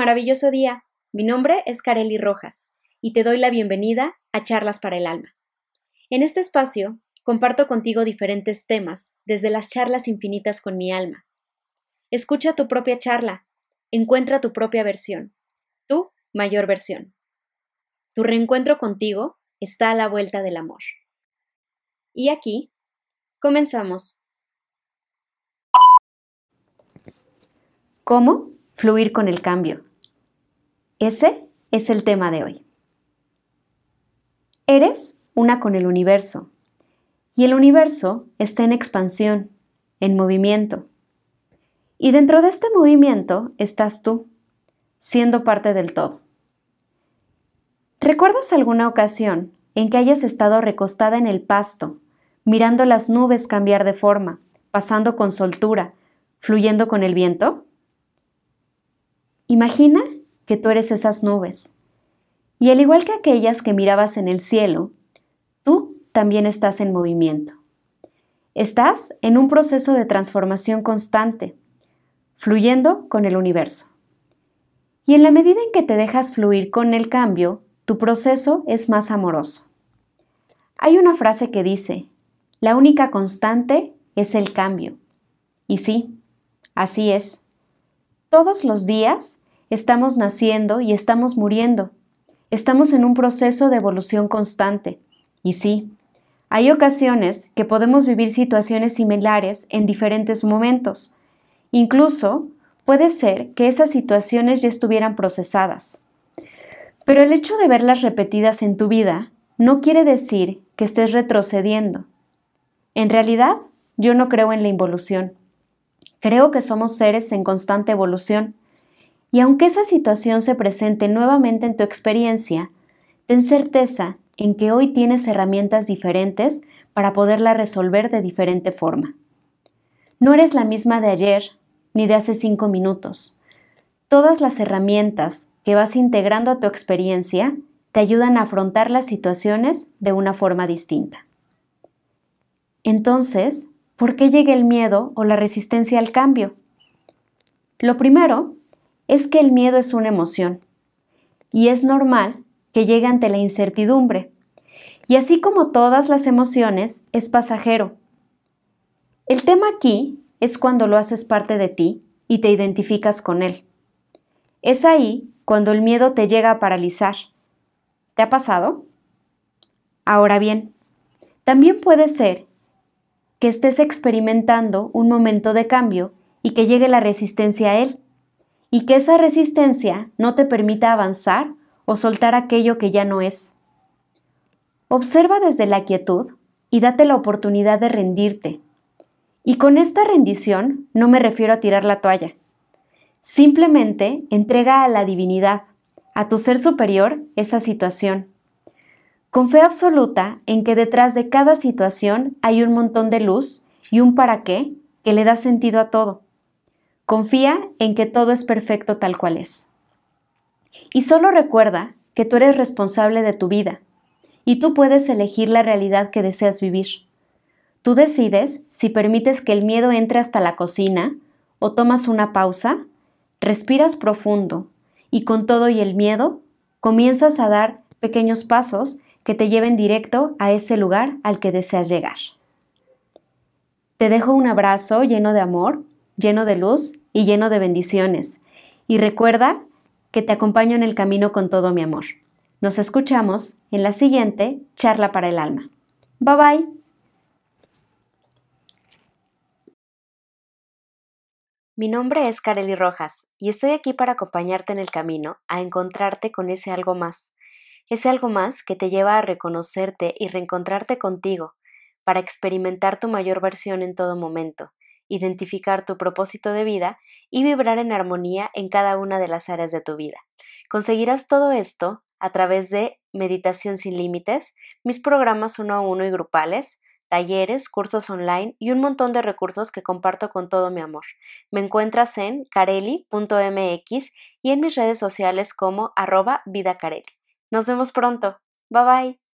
Maravilloso día. Mi nombre es Kareli Rojas y te doy la bienvenida a Charlas para el Alma. En este espacio comparto contigo diferentes temas desde las charlas infinitas con mi alma. Escucha tu propia charla, encuentra tu propia versión, tu mayor versión. Tu reencuentro contigo está a la vuelta del amor. Y aquí comenzamos. ¿Cómo fluir con el cambio? Ese es el tema de hoy. Eres una con el universo y el universo está en expansión, en movimiento. Y dentro de este movimiento estás tú, siendo parte del todo. ¿Recuerdas alguna ocasión en que hayas estado recostada en el pasto, mirando las nubes cambiar de forma, pasando con soltura, fluyendo con el viento? Imagina que tú eres esas nubes. Y al igual que aquellas que mirabas en el cielo, tú también estás en movimiento. Estás en un proceso de transformación constante, fluyendo con el universo. Y en la medida en que te dejas fluir con el cambio, tu proceso es más amoroso. Hay una frase que dice, la única constante es el cambio. Y sí, así es. Todos los días estamos naciendo y estamos muriendo. Estamos en un proceso de evolución constante. Y sí, hay ocasiones que podemos vivir situaciones similares en diferentes momentos. Incluso puede ser que esas situaciones ya estuvieran procesadas. Pero el hecho de verlas repetidas en tu vida no quiere decir que estés retrocediendo. En realidad, yo no creo en la involución. Creo que somos seres en constante evolución y aunque esa situación se presente nuevamente en tu experiencia, ten certeza en que hoy tienes herramientas diferentes para poderla resolver de diferente forma. No eres la misma de ayer ni de hace cinco minutos. Todas las herramientas que vas integrando a tu experiencia te ayudan a afrontar las situaciones de una forma distinta. Entonces, ¿por qué llega el miedo o la resistencia al cambio? Lo primero es que el miedo es una emoción y es normal que llegue ante la incertidumbre. Y así como todas las emociones, es pasajero. El tema aquí es cuando lo haces parte de ti y te identificas con él. Es ahí cuando el miedo te llega a paralizar. ¿Te ha pasado? Ahora bien, también puede ser que estés experimentando un momento de cambio y que llegue la resistencia a él y que esa resistencia no te permita avanzar o soltar aquello que ya no es. Observa desde la quietud y date la oportunidad de rendirte. Y con esta rendición no me refiero a tirar la toalla. Simplemente entrega a la divinidad, a tu ser superior, esa situación. Con fe absoluta en que detrás de cada situación hay un montón de luz y un para qué que le da sentido a todo. Confía en que todo es perfecto tal cual es. Y solo recuerda que tú eres responsable de tu vida y tú puedes elegir la realidad que deseas vivir. Tú decides si permites que el miedo entre hasta la cocina o tomas una pausa, respiras profundo y con todo y el miedo comienzas a dar pequeños pasos que te lleven directo a ese lugar al que deseas llegar. Te dejo un abrazo lleno de amor lleno de luz y lleno de bendiciones. Y recuerda que te acompaño en el camino con todo mi amor. Nos escuchamos en la siguiente charla para el alma. Bye bye. Mi nombre es Kareli Rojas y estoy aquí para acompañarte en el camino a encontrarte con ese algo más, ese algo más que te lleva a reconocerte y reencontrarte contigo, para experimentar tu mayor versión en todo momento, identificar tu propósito de vida y vibrar en armonía en cada una de las áreas de tu vida. Conseguirás todo esto a través de Meditación sin Límites, mis programas uno a uno y grupales, talleres, cursos online y un montón de recursos que comparto con todo mi amor. Me encuentras en careli.mx y en mis redes sociales como arroba vida Nos vemos pronto. Bye bye.